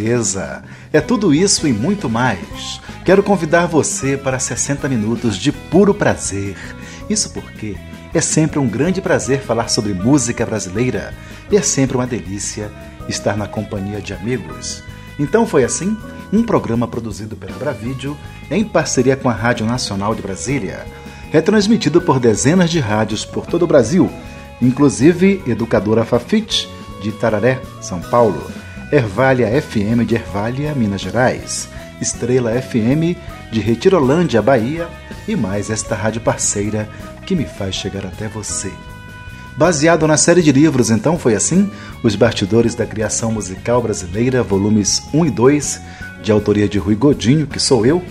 Beleza! É tudo isso e muito mais. Quero convidar você para 60 minutos de puro prazer. Isso porque é sempre um grande prazer falar sobre música brasileira e é sempre uma delícia estar na companhia de amigos. Então foi assim, um programa produzido pela Bravídeo em parceria com a Rádio Nacional de Brasília, retransmitido por dezenas de rádios por todo o Brasil, inclusive Educadora Fafit de Tararé, São Paulo, Ervália FM de Ervália, Minas Gerais, Estrela FM de Retirolândia, Bahia e mais esta rádio parceira que me faz chegar até você. Baseado na série de livros Então Foi Assim, Os Bastidores da Criação Musical Brasileira, volumes 1 e 2, de autoria de Rui Godinho, que sou eu,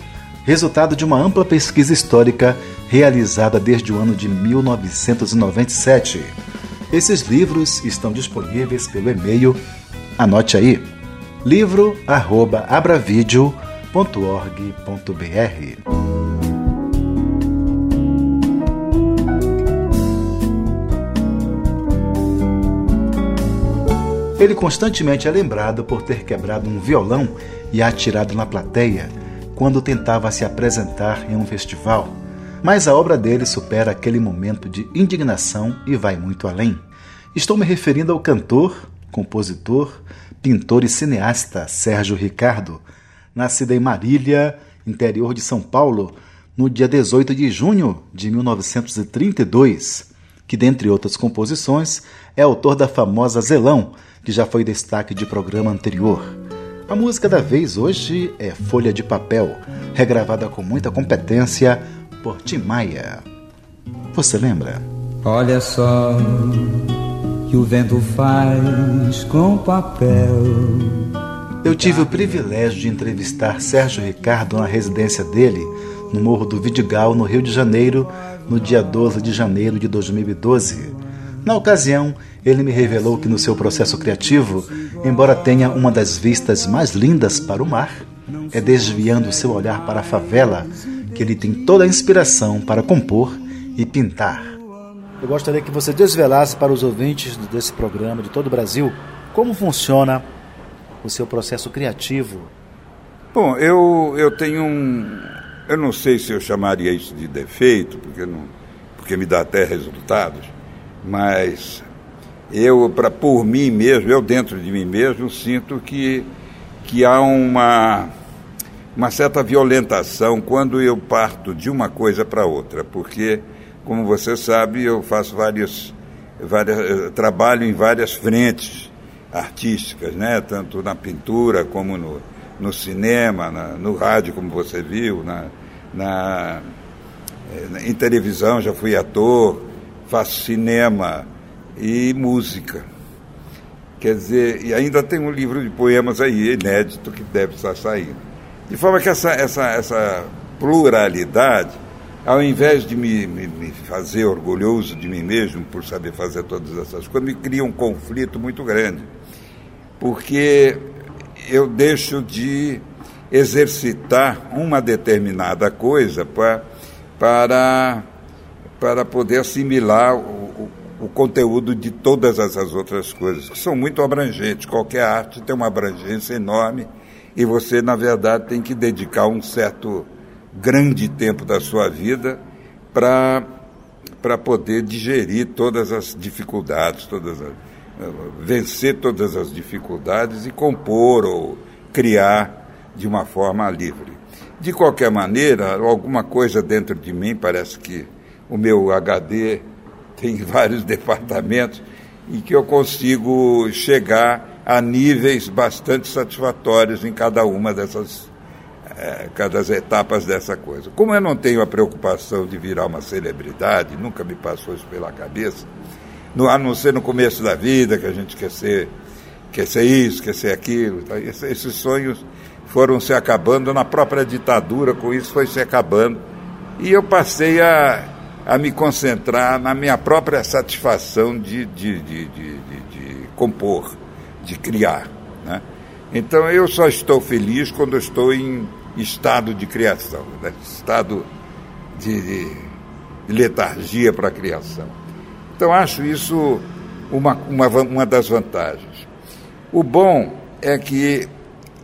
resultado de uma ampla pesquisa histórica realizada desde o ano de 1997. Esses livros estão disponíveis pelo e-mail, anote aí, livro@abravideo.org.br. Ele constantemente é lembrado por ter quebrado um violão e atirado na plateia quando tentava se apresentar em um festival. Mas a obra dele supera aquele momento de indignação e vai muito além. Estou me referindo ao cantor, compositor, pintor e cineasta Sérgio Ricardo, nascido em Marília, interior de São Paulo, no dia 18 de junho de 1932, que, dentre outras composições, é autor da famosa Zelão, que já foi destaque de programa anterior. A música da vez hoje é Folha de Papel, regravada com muita competência por Tim Maia. Você lembra? Olha só que o vento faz com papel. Eu tive o privilégio de entrevistar Sérgio Ricardo na residência dele, no Morro do Vidigal, no Rio de Janeiro, no dia 12 de janeiro de 2012. Na ocasião, ele me revelou que no seu processo criativo, embora tenha uma das vistas mais lindas para o mar, é desviando seu olhar para a favela que ele tem toda a inspiração para compor e pintar. Eu gostaria que você desvelasse para os ouvintes desse programa de todo o Brasil como funciona o seu processo criativo. Bom, eu, eu tenho um. Eu não sei se eu chamaria isso de defeito, porque, não, porque me dá até resultados, mas eu, para por mim mesmo, eu dentro de mim mesmo, sinto que, que há uma, uma certa violentação quando eu parto de uma coisa para outra, porque, como você sabe, eu faço várias, várias trabalho em várias frentes artísticas, né? tanto na pintura como no, no cinema, na, no rádio, como você viu, na, na, eh, em televisão já fui ator, faço cinema e música. Quer dizer, e ainda tem um livro de poemas aí, inédito, que deve estar saindo. De forma que essa, essa, essa pluralidade, ao invés de me, me, me fazer orgulhoso de mim mesmo por saber fazer todas essas coisas, me cria um conflito muito grande. Porque eu deixo de exercitar uma determinada coisa pra, para, para poder assimilar o, o conteúdo de todas essas outras coisas, que são muito abrangentes. Qualquer arte tem uma abrangência enorme e você, na verdade, tem que dedicar um certo grande tempo da sua vida para poder digerir todas as dificuldades, todas as, vencer todas as dificuldades e compor ou criar de uma forma livre. De qualquer maneira, alguma coisa dentro de mim parece que o meu HD tem vários departamentos e que eu consigo chegar a níveis bastante satisfatórios em cada uma dessas é, cada etapas dessa coisa. Como eu não tenho a preocupação de virar uma celebridade, nunca me passou isso pela cabeça, no, a não ser no começo da vida, que a gente quer ser quer ser isso, quer ser aquilo. Tá? Esses sonhos foram se acabando na própria ditadura, com isso foi se acabando. E eu passei a, a me concentrar na minha própria satisfação de, de, de, de, de compor, de criar. Né? Então eu só estou feliz quando estou em estado de criação, né? estado de, de letargia para a criação. Então acho isso uma, uma, uma das vantagens. O bom é que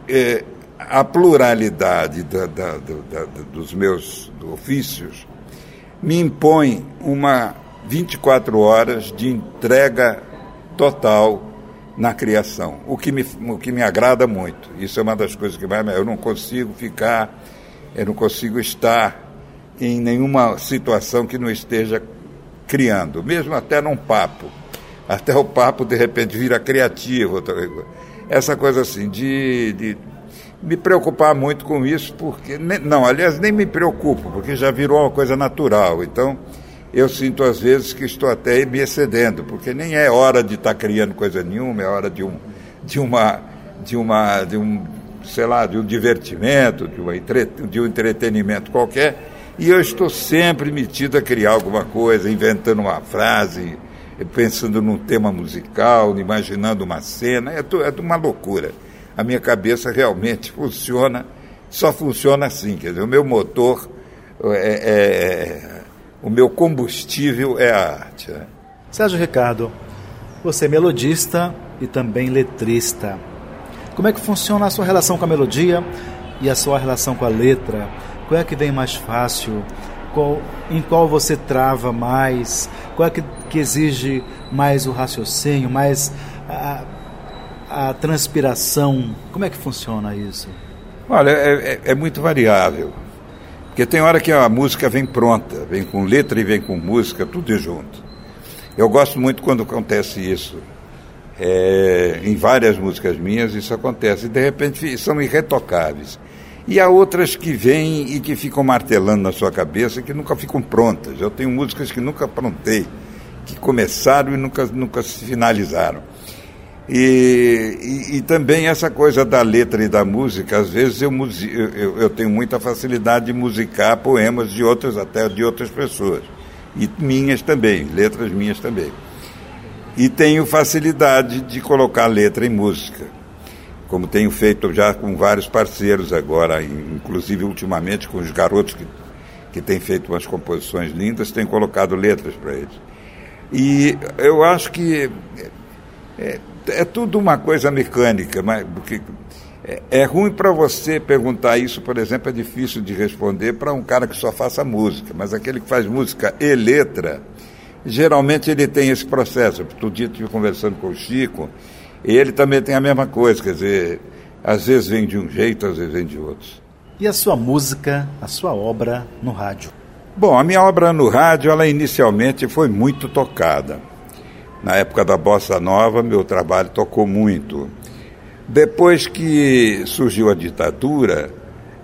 é, a pluralidade da, da, da, dos meus ofícios me impõe uma 24 horas de entrega total na criação, o que, me, o que me agrada muito. Isso é uma das coisas que mais. Eu não consigo ficar, eu não consigo estar em nenhuma situação que não esteja criando, mesmo até num papo. Até o papo, de repente, vira criativo. Essa coisa assim, de, de me preocupar muito com isso, porque. Não, aliás, nem me preocupo, porque já virou uma coisa natural. Então, eu sinto às vezes que estou até me excedendo, porque nem é hora de estar criando coisa nenhuma, é hora de um, de uma, de uma, de um, sei lá, de um divertimento, de, uma entre, de um entretenimento qualquer, e eu estou sempre metido a criar alguma coisa, inventando uma frase, pensando num tema musical, imaginando uma cena, é, é uma loucura. A minha cabeça realmente funciona, só funciona assim, quer dizer, o meu motor, é, é, o meu combustível é a arte. Né? Sérgio Ricardo, você é melodista e também letrista. Como é que funciona a sua relação com a melodia e a sua relação com a letra? Qual é que vem mais fácil? Qual, em qual você trava mais? Qual é que, que exige mais o raciocínio, mais a, a transpiração? Como é que funciona isso? Olha, é, é, é, muito variável. Porque tem hora que a música vem pronta, vem com letra e vem com música, tudo junto. Eu gosto muito quando acontece isso. É, em várias músicas minhas isso acontece. E de repente são irretocáveis. E há outras que vêm e que ficam martelando na sua cabeça que nunca ficam prontas. Eu tenho músicas que nunca prontei, que começaram e nunca, nunca se finalizaram. E, e, e, também essa coisa da letra e da música, às vezes eu, eu, eu, tenho muita facilidade de musicar poemas de outras, até de outras pessoas. E minhas também, letras minhas também. E tenho facilidade de colocar letra em música, como tenho feito já com vários parceiros agora, inclusive ultimamente com os garotos que, que têm feito umas composições lindas, tenho colocado letras para eles. E eu acho que. É, é tudo uma coisa mecânica, mas porque é, é ruim para você perguntar isso, por exemplo, é difícil de responder para um cara que só faça música, mas aquele que faz música e letra, geralmente ele tem esse processo. Outro dia estive conversando com o Chico, e ele também tem a mesma coisa, quer dizer, às vezes vem de um jeito, às vezes vem de outro. E a sua música, a sua obra no rádio? Bom, a minha obra no rádio, ela inicialmente foi muito tocada. Na época da Bossa Nova, meu trabalho tocou muito. Depois que surgiu a ditadura,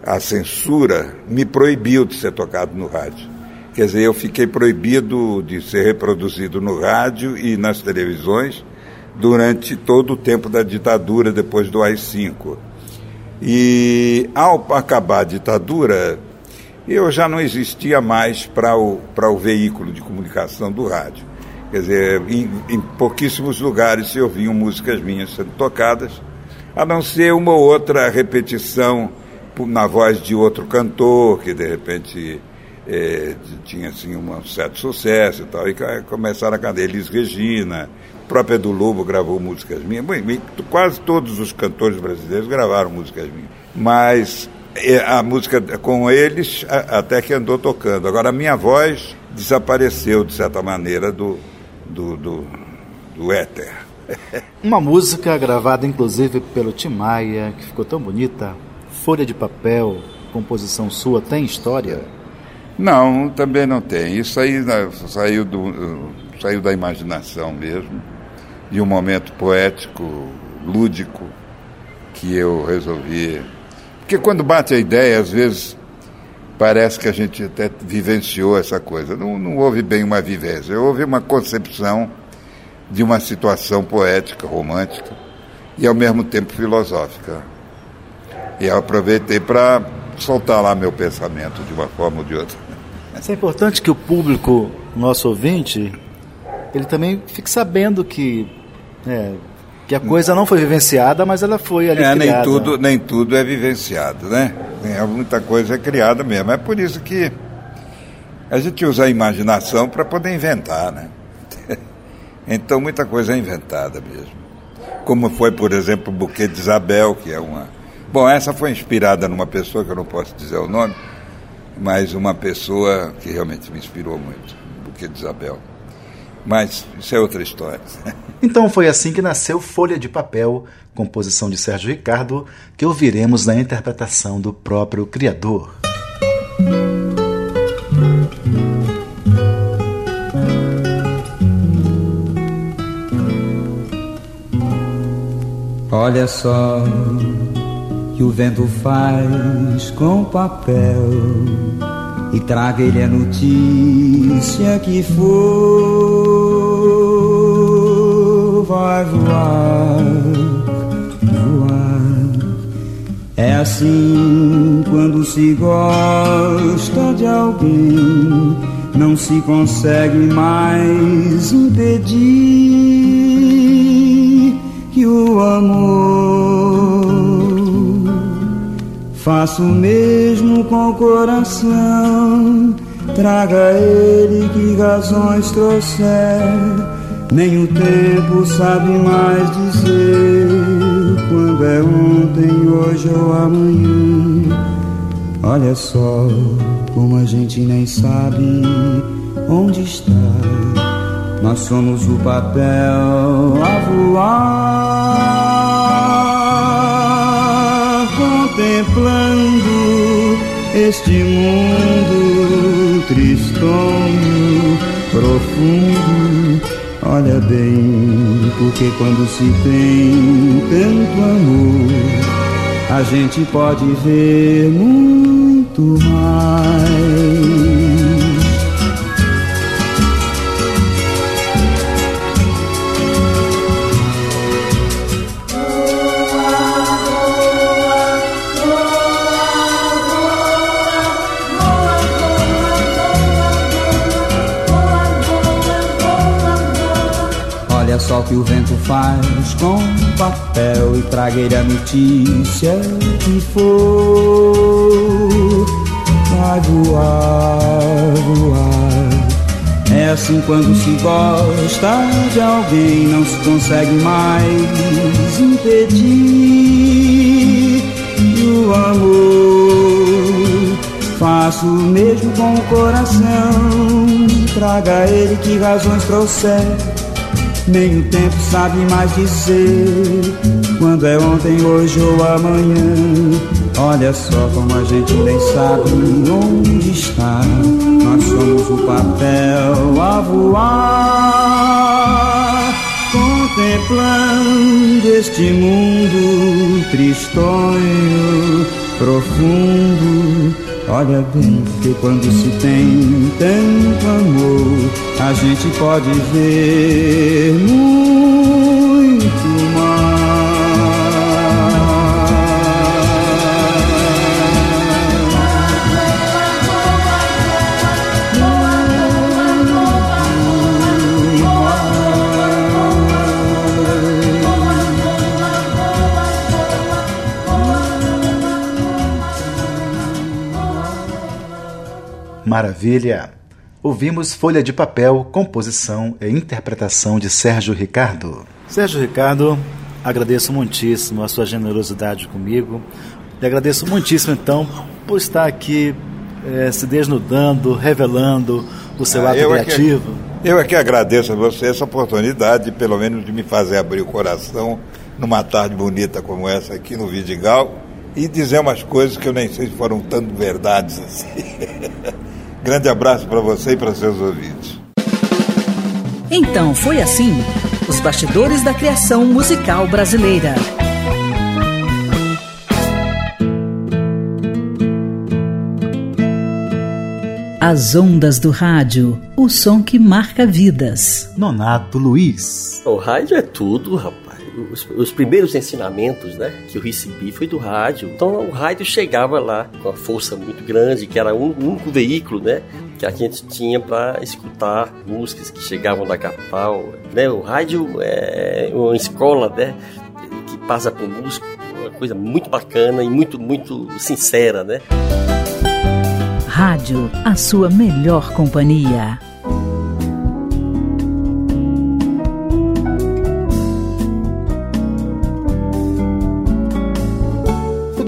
a censura me proibiu de ser tocado no rádio. Quer dizer, eu fiquei proibido de ser reproduzido no rádio e nas televisões durante todo o tempo da ditadura, depois do AI-5. E ao acabar a ditadura, eu já não existia mais para o, o veículo de comunicação do rádio. Quer dizer, em, em pouquíssimos lugares se ouviam músicas minhas sendo tocadas, a não ser uma ou outra repetição na voz de outro cantor, que de repente é, tinha assim, um certo sucesso e tal, e começaram a cantar. Elis Regina, própria do Lobo gravou músicas minhas. quase todos os cantores brasileiros gravaram músicas minhas. Mas é, a música com eles até que andou tocando. Agora a minha voz desapareceu, de certa maneira, do, do, do, do éter. Uma música gravada inclusive pelo Tim Maia, que ficou tão bonita, Folha de Papel, composição sua, tem história? Não, também não tem. Isso aí né, saiu, do, saiu da imaginação mesmo, de um momento poético, lúdico, que eu resolvi. Porque quando bate a ideia, às vezes parece que a gente até vivenciou essa coisa. Não, não houve bem uma vivência, houve uma concepção de uma situação poética, romântica. e ao mesmo tempo filosófica. E eu aproveitei para soltar lá meu pensamento de uma forma ou de outra. Isso é importante que o público, nosso ouvinte, ele também fique sabendo que é, que a coisa não foi vivenciada, mas ela foi ali é, criada. Nem tudo, nem tudo é vivenciado, né? Muita coisa é criada mesmo. É por isso que a gente usa a imaginação para poder inventar, né? então muita coisa é inventada mesmo. Como foi, por exemplo, o buquê de Isabel, que é uma. Bom, essa foi inspirada numa pessoa que eu não posso dizer o nome, mas uma pessoa que realmente me inspirou muito, o buquê de Isabel. Mas isso é outra história. Então foi assim que nasceu Folha de Papel, composição de Sérgio Ricardo, que ouviremos na interpretação do próprio criador. Olha só que o vento faz com papel e traga ele a notícia que for vai voar, voar. É assim quando se gosta de alguém, não se consegue mais impedir que o amor Faço o mesmo com o coração. Traga ele que razões trouxer. Nem o tempo sabe mais dizer quando é ontem, hoje ou amanhã. Olha só como a gente nem sabe onde está. Nós somos o papel a voar contemplando este mundo tristonho, profundo. Olha bem, porque quando se tem tanto amor, a gente pode ver muito mais. Só que o vento faz com papel e traga ele a notícia que for. Vai voar, voar. É assim quando se gosta de alguém, não se consegue mais impedir. O amor faço o mesmo com o coração. Traga ele que razões trouxer nem o tempo sabe mais dizer quando é ontem, hoje ou amanhã. Olha só como a gente nem sabe onde está. Nós somos o papel a voar, contemplando este mundo tristonho, profundo Olha bem, que quando se tem tanto amor, a gente pode ver muito Maravilha! Ouvimos Folha de Papel, composição e interpretação de Sérgio Ricardo. Sérgio Ricardo, agradeço muitíssimo a sua generosidade comigo. E agradeço muitíssimo, então, por estar aqui é, se desnudando, revelando o seu ah, lado eu criativo. É que, eu é que agradeço a você essa oportunidade, pelo menos, de me fazer abrir o coração numa tarde bonita como essa aqui no Vidigal e dizer umas coisas que eu nem sei se foram tanto verdades assim. Grande abraço para você e para seus ouvintes. Então foi assim: os bastidores da criação musical brasileira. As ondas do rádio, o som que marca vidas. Nonato Luiz. O rádio é tudo, rapaz. Os, os, primeiros ensinamentos né, que eu recebi foi do rádio. Então o rádio chegava lá com uma força muito grande, que era o único veículo né, que a gente tinha para escutar músicas que chegavam da capital. Né? O rádio é uma escola né, que passa por músico, uma coisa muito bacana e muito, muito sincera. Né? Rádio, a sua melhor companhia.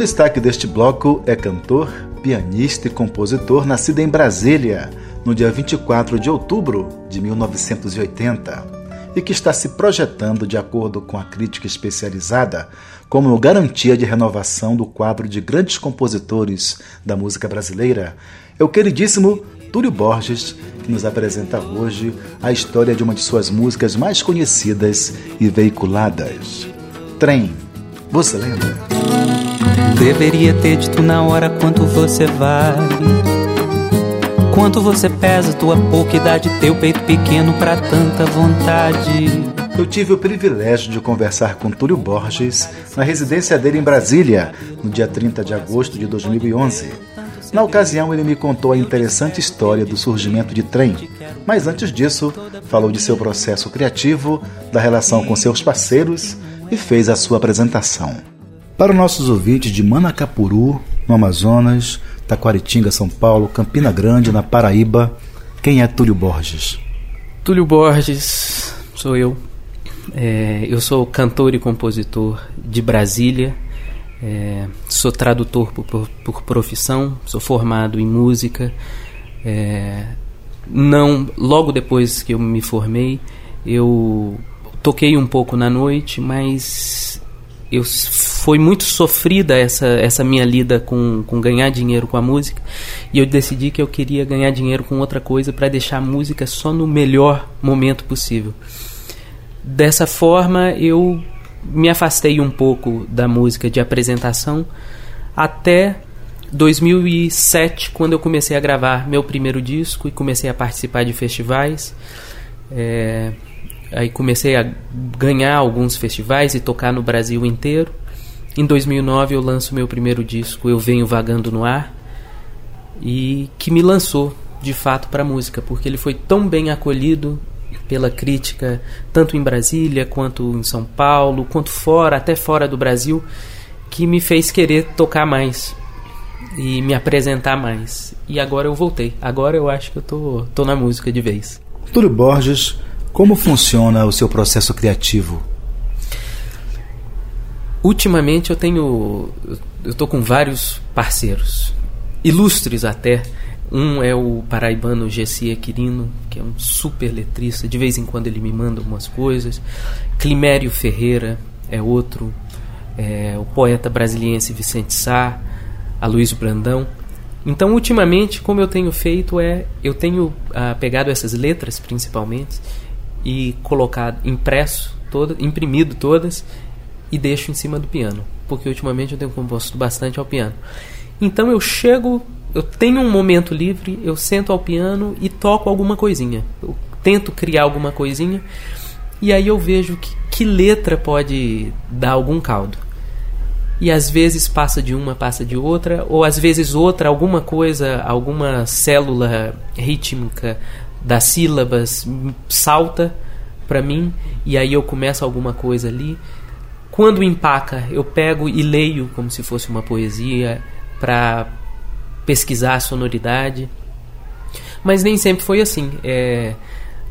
Destaque deste bloco é cantor, pianista e compositor nascido em Brasília, no dia 24 de outubro de 1980, e que está se projetando, de acordo com a crítica especializada, como garantia de renovação do quadro de grandes compositores da música brasileira, é o queridíssimo Túlio Borges, que nos apresenta hoje a história de uma de suas músicas mais conhecidas e veiculadas. Trem. Você lembra? Deveria ter dito na hora quanto você vale. Quanto você pesa, tua pouca idade, teu peito pequeno para tanta vontade. Eu tive o privilégio de conversar com Túlio Borges na residência dele em Brasília, no dia 30 de agosto de 2011. Na ocasião, ele me contou a interessante história do surgimento de trem, mas antes disso, falou de seu processo criativo, da relação com seus parceiros e fez a sua apresentação. Para os nossos ouvintes de Manacapuru, no Amazonas, Taquaritinga, São Paulo, Campina Grande, na Paraíba, quem é Túlio Borges? Túlio Borges sou eu. É, eu sou cantor e compositor de Brasília. É, sou tradutor por, por, por, profissão. Sou formado em música. É, não, logo depois que eu me formei, eu toquei um pouco na noite, mas eu foi muito sofrida essa, essa minha lida com, com ganhar dinheiro com a música e eu decidi que eu queria ganhar dinheiro com outra coisa para deixar a música só no melhor momento possível. Dessa forma eu me afastei um pouco da música de apresentação até 2007 quando eu comecei a gravar meu primeiro disco e comecei a participar de festivais. É, Aí comecei a ganhar alguns festivais e tocar no Brasil inteiro. Em 2009 eu lanço meu primeiro disco, Eu Venho Vagando no Ar, e que me lançou de fato para a música, porque ele foi tão bem acolhido pela crítica, tanto em Brasília quanto em São Paulo, quanto fora, até fora do Brasil, que me fez querer tocar mais e me apresentar mais. E agora eu voltei. Agora eu acho que eu tô, tô na música de vez. Túlio Borges como funciona o seu processo criativo? Ultimamente eu tenho. Eu estou com vários parceiros, ilustres até. Um é o paraibano Gessi Aquirino, que é um super letrista. De vez em quando ele me manda algumas coisas. Climério Ferreira é outro. É, o poeta brasiliense Vicente Sá, a Luiz Brandão. Então, ultimamente, como eu tenho feito é, eu tenho ah, pegado essas letras, principalmente, e colocado impresso, toda, imprimido todas e deixo em cima do piano, porque ultimamente eu tenho composto bastante ao piano. Então eu chego, eu tenho um momento livre, eu sento ao piano e toco alguma coisinha. Eu tento criar alguma coisinha e aí eu vejo que, que letra pode dar algum caldo. E às vezes passa de uma, passa de outra, ou às vezes outra, alguma coisa, alguma célula rítmica das sílabas salta para mim e aí eu começo alguma coisa ali. Quando empaca, eu pego e leio como se fosse uma poesia para pesquisar a sonoridade. Mas nem sempre foi assim. É,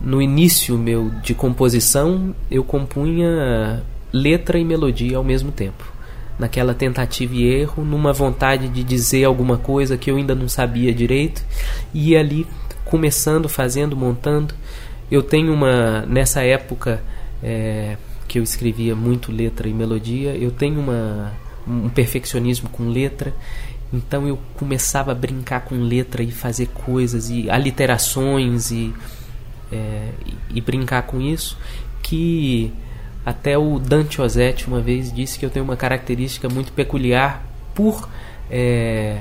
no início meu de composição, eu compunha letra e melodia ao mesmo tempo. Naquela tentativa e erro, numa vontade de dizer alguma coisa que eu ainda não sabia direito, e ali começando, fazendo, montando. Eu tenho uma. Nessa época é, que eu escrevia muito letra e melodia, eu tenho uma, um perfeccionismo com letra. Então eu começava a brincar com letra e fazer coisas e aliterações e, é, e, brincar com isso. Que até o Dante Ozzetti uma vez disse que eu tenho uma característica muito peculiar por é,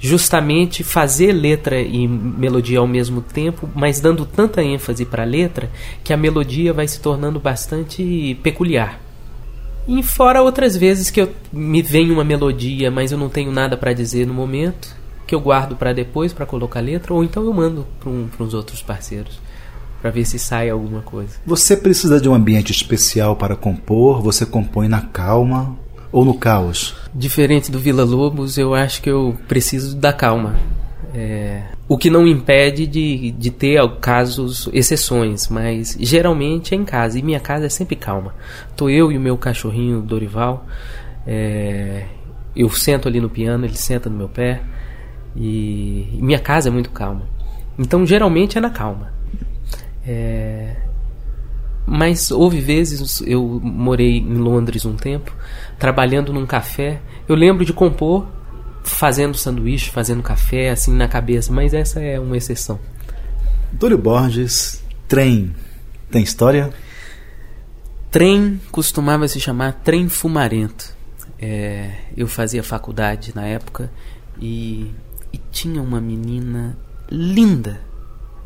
justamente fazer letra e melodia ao mesmo tempo, mas dando tanta ênfase para a letra que a melodia vai se tornando bastante peculiar. E fora outras vezes que eu me vem uma melodia, mas eu não tenho nada para dizer no momento, que eu guardo para depois para colocar letra, ou então eu mando para um, uns outros parceiros para ver se sai alguma coisa. Você precisa de um ambiente especial para compor? Você compõe na calma ou no caos? Diferente do Vila Lobos, eu acho que eu preciso da calma. É, o que não impede de, de ter casos, exceções, mas geralmente é em casa. E minha casa é sempre calma. Tô eu e o meu cachorrinho Dorival. É, eu sento ali no piano, ele senta no meu pé. E, e minha casa é muito calma. Então geralmente é na calma. É, mas houve vezes, eu morei em Londres um tempo, trabalhando num café. Eu lembro de compor fazendo sanduíche, fazendo café, assim na cabeça, mas essa é uma exceção. Túlio Borges, trem, tem história? Trem costumava se chamar trem fumarento. É, eu fazia faculdade na época e, e tinha uma menina linda,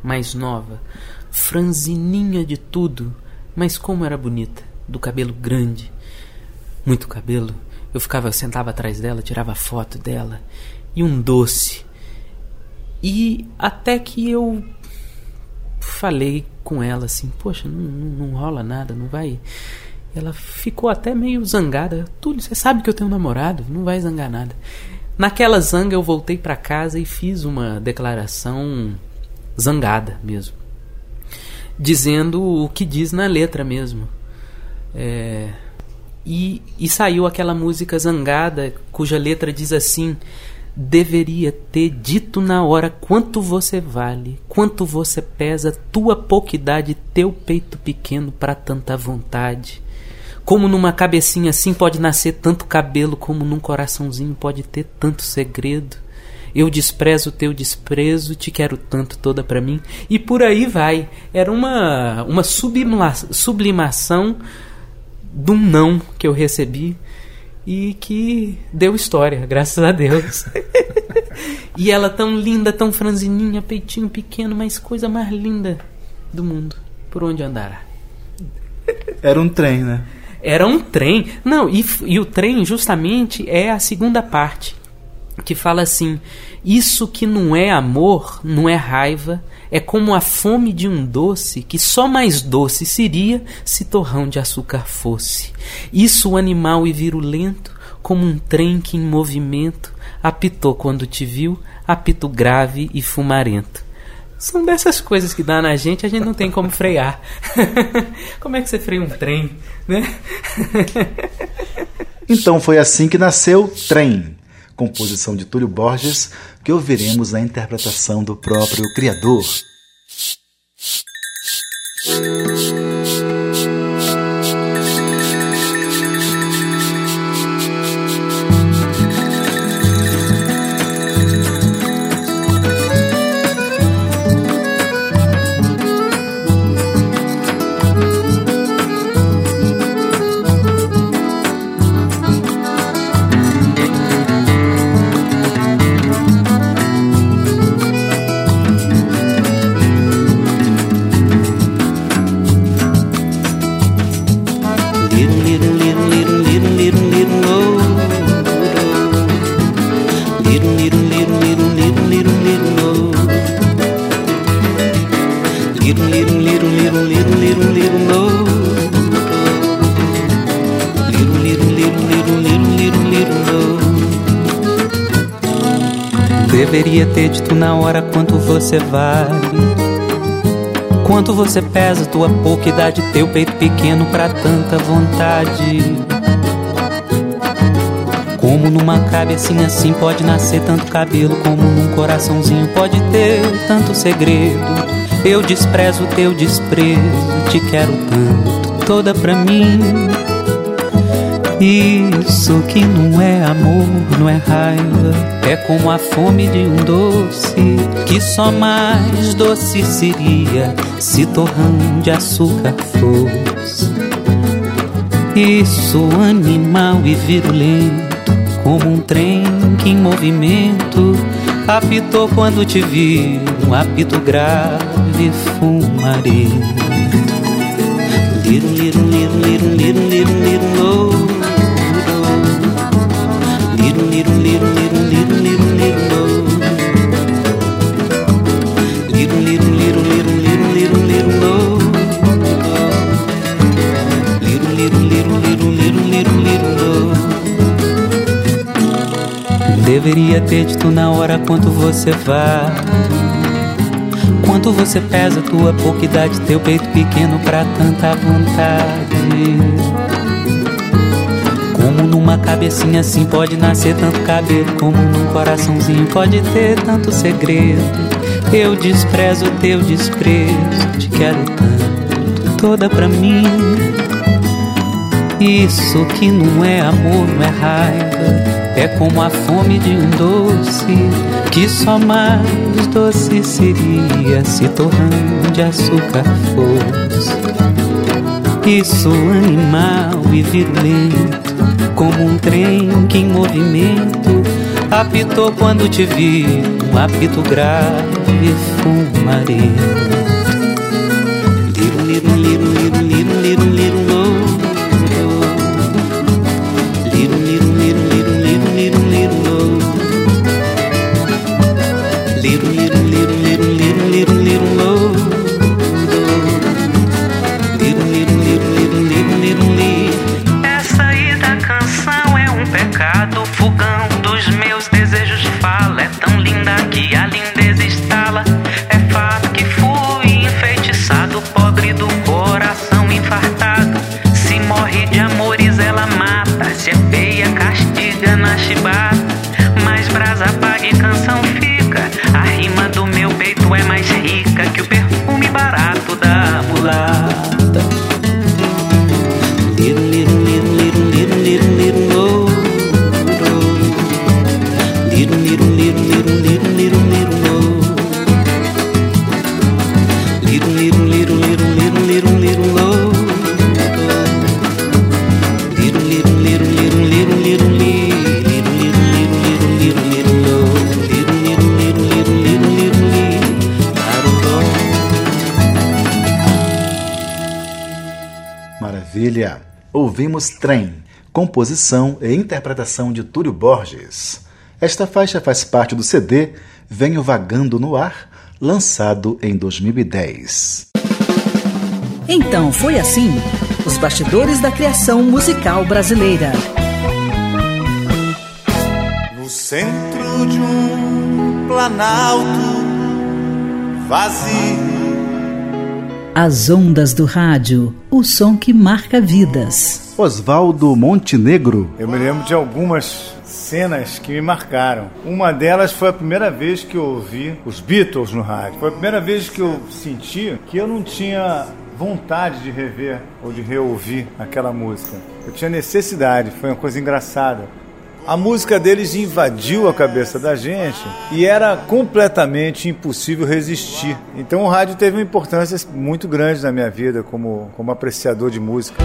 mais nova, franzininha de tudo, mas como era bonita, do cabelo grande, muito cabelo, eu ficava, sentava atrás dela, tirava foto dela. E um doce. E até que eu falei com ela assim: Poxa, não, não, não rola nada, não vai. Ela ficou até meio zangada. Túlio, você sabe que eu tenho um namorado, não vai zangar nada. Naquela zanga eu voltei para casa e fiz uma declaração zangada mesmo. Dizendo o que diz na letra mesmo. É, e, e saiu aquela música zangada, cuja letra diz assim: Deveria ter dito na hora quanto você vale, quanto você pesa, tua pouca idade, teu peito pequeno para tanta vontade. Como numa cabecinha assim pode nascer tanto cabelo, como num coraçãozinho pode ter tanto segredo. Eu desprezo teu desprezo, te quero tanto toda para mim. E por aí vai. Era uma, uma sublimação de um não que eu recebi e que deu história, graças a Deus. e ela tão linda, tão franzininha, peitinho pequeno, mas coisa mais linda do mundo. Por onde andará? Era um trem, né? Era um trem. Não, e, e o trem justamente é a segunda parte que fala assim: isso que não é amor, não é raiva, é como a fome de um doce que só mais doce seria se torrão de açúcar fosse. Isso animal e virulento, como um trem que em movimento apitou quando te viu, apito grave e fumarento. São dessas coisas que dá na gente, a gente não tem como frear. como é que você freia um trem, né? então foi assim que nasceu Trem, composição de Túlio Borges, que ouviremos na interpretação do próprio criador. Deveria ter dito na hora quanto você vale. Quanto você pesa, tua pouca idade, teu peito pequeno para tanta vontade. Como numa cabecinha assim pode nascer tanto cabelo, como num coraçãozinho pode ter tanto segredo. Eu desprezo teu desprezo, te quero tanto, toda pra mim. Isso que não é amor, não é raiva, é como a fome de um doce, que só mais doce seria se torrão de açúcar fosse. Isso animal e virulento, como um trem que em movimento apitou quando te vi, um apito grave fumarento. Little, little, little, little, little, little, little, oh. Liro, liro, liro, liro, liro, liro, liro, liro, liro, liro, liro, liro, liro, liro, liro, liro, liro. Deveria ter dito na hora quanto você vai. Quanto você pesa, tua pouca idade, teu peito pequeno pra tanta vontade. Numa cabecinha assim pode nascer tanto cabelo, como num coraçãozinho pode ter tanto segredo. Eu desprezo teu desprezo, te quero tanto, toda pra mim. Isso que não é amor, não é raiva. É como a fome de um doce que só mais doce seria se torrando de açúcar fosse. Isso animal e virulento, como um trem que em movimento apitou quando te vi, um apito grave e fumarento. Liru, liru, liru, liru, liru, liru, ouvimos Trem, composição e interpretação de Túlio Borges. Esta faixa faz parte do CD Venho Vagando no Ar, lançado em 2010. Então foi assim: os bastidores da criação musical brasileira. No centro de um planalto vazio as ondas do rádio, o som que marca vidas. Oswaldo Montenegro. Eu me lembro de algumas cenas que me marcaram. Uma delas foi a primeira vez que eu ouvi os Beatles no rádio. Foi a primeira vez que eu senti que eu não tinha vontade de rever ou de reouvir aquela música. Eu tinha necessidade, foi uma coisa engraçada a música deles invadiu a cabeça da gente e era completamente impossível resistir. Então o rádio teve uma importância muito grande na minha vida como, como apreciador de música.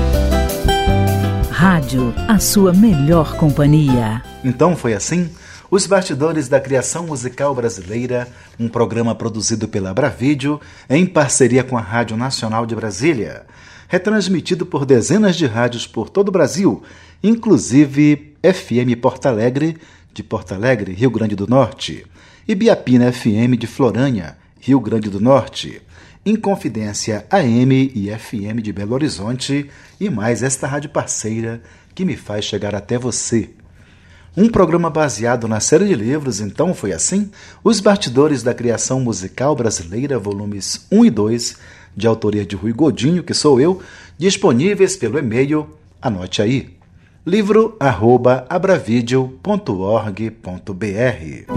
Rádio, a sua melhor companhia. Então foi assim? Os Bastidores da Criação Musical Brasileira, um programa produzido pela Bravídeo em parceria com a Rádio Nacional de Brasília, retransmitido por dezenas de rádios por todo o Brasil, inclusive FM Porto Alegre, de Porto Alegre, Rio Grande do Norte, e Biapina FM de Floranha, Rio Grande do Norte, Inconfidência AM e FM de Belo Horizonte e mais esta rádio parceira que me faz chegar até você. Um programa baseado na série de livros, então foi assim? Os Bastidores da Criação Musical Brasileira, volumes 1 e 2, de autoria de Rui Godinho, que sou eu, disponíveis pelo e-mail, anote aí, livro@abravideo.org.br.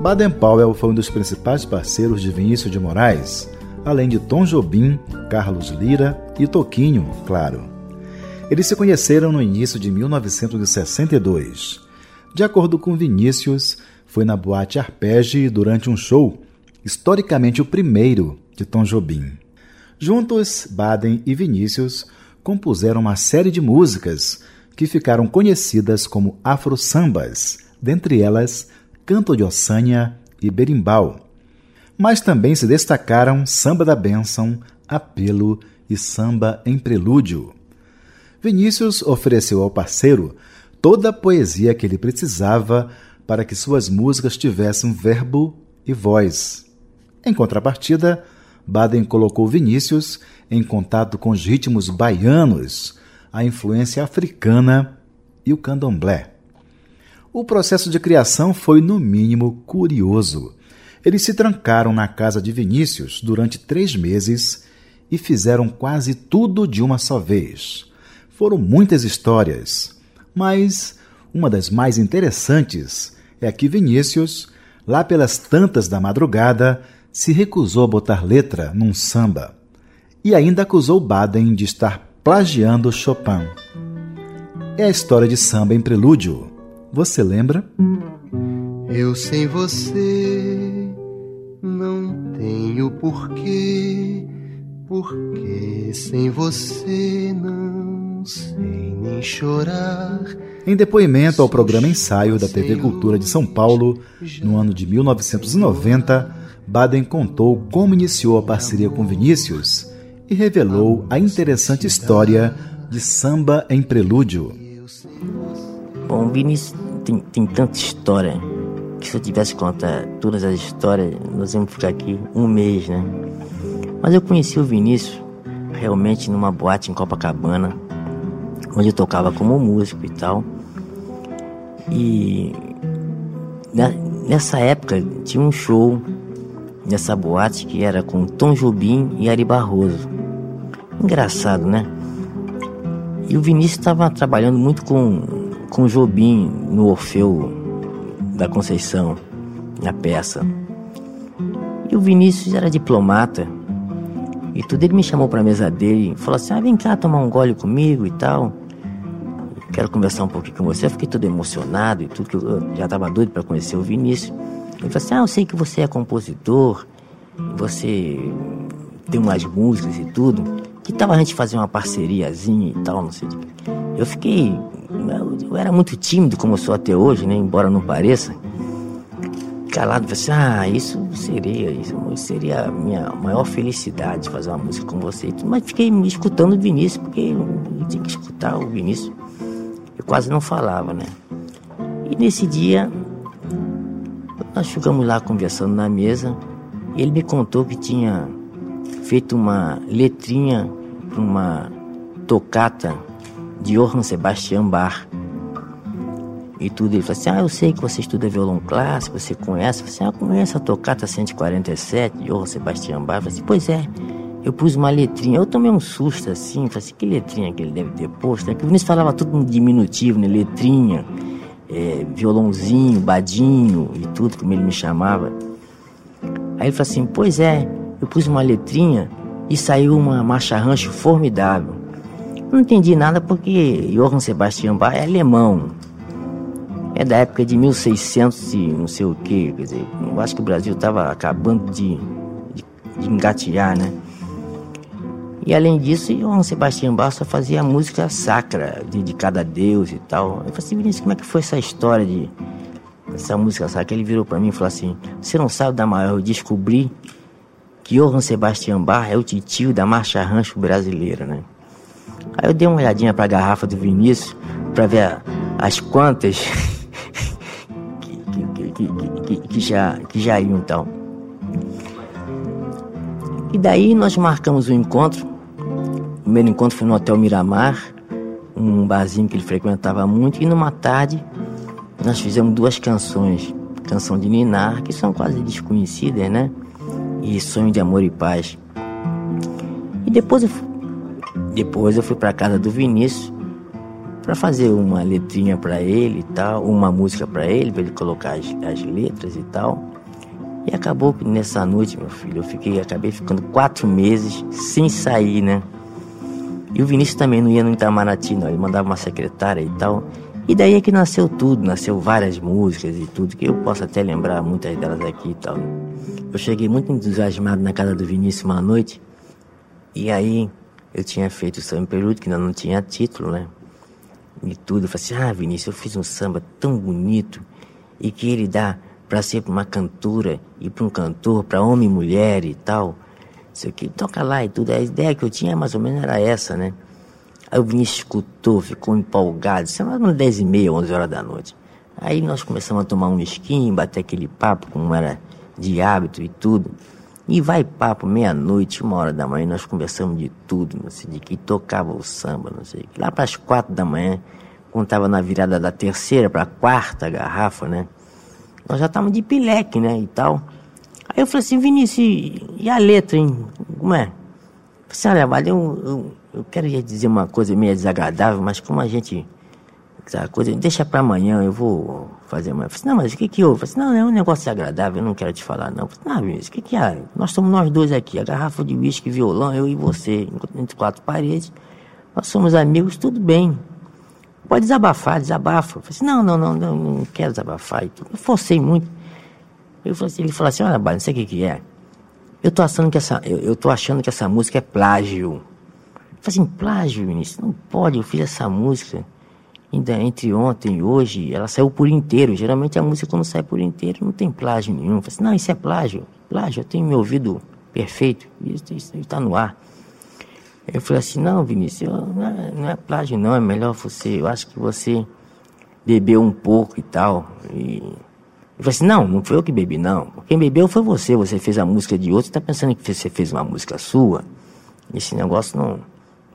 Baden-Powell foi um dos principais parceiros de Vinícius de Moraes, além de Tom Jobim, Carlos Lira e Toquinho, claro. Eles se conheceram no início de 1962. De acordo com Vinícius, foi na boate Arpege durante um show historicamente o primeiro de Tom Jobim. Juntos, Baden e Vinícius compuseram uma série de músicas que ficaram conhecidas como afro-sambas, dentre elas Canto de Ossanha e Berimbau. Mas também se destacaram Samba da Bênção, Apelo e Samba em Prelúdio. Vinícius ofereceu ao parceiro toda a poesia que ele precisava para que suas músicas tivessem verbo e voz. Em contrapartida, Baden colocou Vinícius em contato com os ritmos baianos, a influência africana e o candomblé. O processo de criação foi, no mínimo, curioso. Eles se trancaram na casa de Vinícius durante três meses e fizeram quase tudo de uma só vez. Foram muitas histórias, mas uma das mais interessantes é que Vinícius, lá pelas tantas da madrugada, se recusou a botar letra num samba e ainda acusou Baden de estar plagiando Chopin. É a história de samba em prelúdio. Você lembra? Eu sem você não tenho porquê, porque sem você não sei nem chorar. Em depoimento ao programa Ensaio da TV Cultura de São Paulo, no ano de 1990, Baden contou como iniciou a parceria com Vinícius e revelou a interessante história de Samba em Prelúdio. Bom, Vinícius tem, tem tanta história que se eu tivesse que contar todas as histórias, nós íamos ficar aqui um mês, né? Mas eu conheci o Vinícius realmente numa boate em Copacabana, onde eu tocava como músico e tal. E nessa época tinha um show nessa boate que era com Tom Jobim e Ari Barroso. Engraçado, né? E o Vinícius estava trabalhando muito com, com Jobim no Orfeu da Conceição, na peça. E o Vinícius era diplomata e tudo. Ele me chamou para a mesa dele e falou assim: ah, vem cá tomar um gole comigo e tal. Quero conversar um pouquinho com você. Eu fiquei todo emocionado e tudo, que eu já estava doido para conhecer o Vinícius. Ele falou assim: Ah, eu sei que você é compositor, você tem umas músicas e tudo. Que tal a gente fazer uma parceriazinha e tal, não sei. Eu fiquei. Eu era muito tímido, como eu sou até hoje, né? Embora não pareça. Calado, falei assim: Ah, isso seria, isso seria a minha maior felicidade fazer uma música com você. Mas fiquei escutando o Vinícius, porque eu tinha que escutar o Vinícius. Eu quase não falava, né? E nesse dia nós ficamos lá conversando na mesa ele me contou que tinha feito uma letrinha para uma tocata de Johann Sebastian Bach. E tudo, ele falou assim, ah, eu sei que você estuda violão clássico, você conhece. Eu falei assim, ah, conhece a tocata 147 de Johann Sebastian Bach? Eu falei assim, pois é, eu pus uma letrinha. Eu tomei um susto assim, falei assim, que letrinha que ele deve ter posto? Né? Que o Vinícius falava tudo no diminutivo, né? Letrinha é, violãozinho, badinho e tudo, como ele me chamava. Aí ele falou assim: Pois é, eu pus uma letrinha e saiu uma marcha rancho formidável. Não entendi nada porque Johann Sebastian Bach é alemão. É da época de 1600 e não sei o que, quer dizer, eu acho que o Brasil estava acabando de, de, de engatear, né? E além disso, João Sebastião Bassa fazia música sacra, dedicada a Deus e tal. Eu falei assim, Vinícius, como é que foi essa história de essa música sacra? Ele virou para mim e falou assim: Você não sabe da maior? Eu descobri que Johann Sebastião Bach é o titio da marcha rancho brasileira, né? Aí eu dei uma olhadinha para a garrafa do Vinícius para ver as quantas que, que, que, que, já, que já iam então. E daí nós marcamos o um encontro primeiro encontro foi no Hotel Miramar, um barzinho que ele frequentava muito, e numa tarde nós fizemos duas canções. Canção de Ninar, que são quase desconhecidas, né? E Sonho de Amor e Paz. E depois eu, depois eu fui para casa do Vinícius para fazer uma letrinha para ele e tal, uma música para ele, para ele colocar as, as letras e tal. E acabou que nessa noite, meu filho, eu fiquei, acabei ficando quatro meses sem sair, né? E o Vinícius também não ia no Itamaraty, não. Ele mandava uma secretária e tal. E daí é que nasceu tudo, nasceu várias músicas e tudo, que eu posso até lembrar muitas delas aqui e tal. Eu cheguei muito entusiasmado na casa do Vinícius uma noite, e aí eu tinha feito o samba perudo, que ainda não tinha título, né? E tudo. Eu falei assim, ah, Vinícius, eu fiz um samba tão bonito, e que ele dá para ser uma cantora e para um cantor, para homem e mulher e tal sei o que, toca lá e tudo. A ideia que eu tinha mais ou menos era essa, né? Aí o Vinícius escutou, ficou empolgado, isso era umas 10 e meia, 11 horas da noite. Aí nós começamos a tomar um esquinho, bater aquele papo, como era de hábito e tudo. E vai papo, meia-noite, uma hora da manhã, nós conversamos de tudo, não sei de que tocava o samba, não sei. Lá para as quatro da manhã, quando estava na virada da terceira para a quarta garrafa, né? Nós já estávamos de pileque, né? E tal. Aí eu falei assim, Vinícius, e a letra, hein? Como é? Falei assim, olha, Vale, eu, eu, eu quero dizer uma coisa meio desagradável, mas como a gente essa coisa, deixa para amanhã, eu vou fazer. Eu falei, não, mas o que que houve? Falei, não, é um negócio agradável, eu não quero te falar, não. Falei, não, Vinícius, o que que é? Nós somos nós dois aqui, a garrafa de uísque, violão, eu e você, entre quatro paredes. Nós somos amigos, tudo bem. Pode desabafar, desabafa. Falei assim, não, não, não, não, não quero desabafar. Eu forcei muito. Eu assim, ele falou assim, olha, não sei o que que é. Eu tô achando que essa, eu, eu tô achando que essa música é plágio. Eu falei assim, plágio, Vinícius? Não pode, eu fiz essa música ainda entre ontem e hoje, ela saiu por inteiro. Geralmente a música quando sai por inteiro não tem plágio nenhum. Falei assim, não, isso é plágio. Plágio, eu tenho meu ouvido perfeito, isso está no ar. Eu falei assim, não, Vinícius, não é, não é, plágio não, é melhor você, eu acho que você bebeu um pouco e tal. E eu falei assim, não, não foi eu que bebi, não. Quem bebeu foi você, você fez a música de outro, você está pensando que você fez uma música sua? Esse negócio não.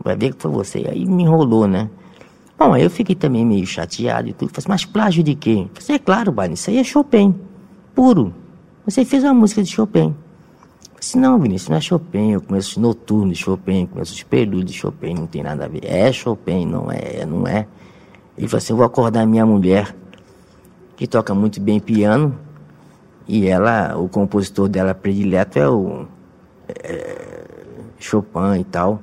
Vai ver que foi você. Aí me enrolou, né? Bom, aí eu fiquei também meio chateado e tudo. Falei, assim, mas plágio de quê? Falei, assim, é claro, Barney, isso aí é Chopin, puro. Você fez uma música de Chopin. Falei assim, não, Vinícius, não é Chopin, eu conheço os noturnos de Chopin, conheço os prelúdios de Chopin, não tem nada a ver. É Chopin, não é, não é. Ele falou assim, eu vou acordar minha mulher, que toca muito bem piano, e ela, o compositor dela predileto é o é, Chopin e tal.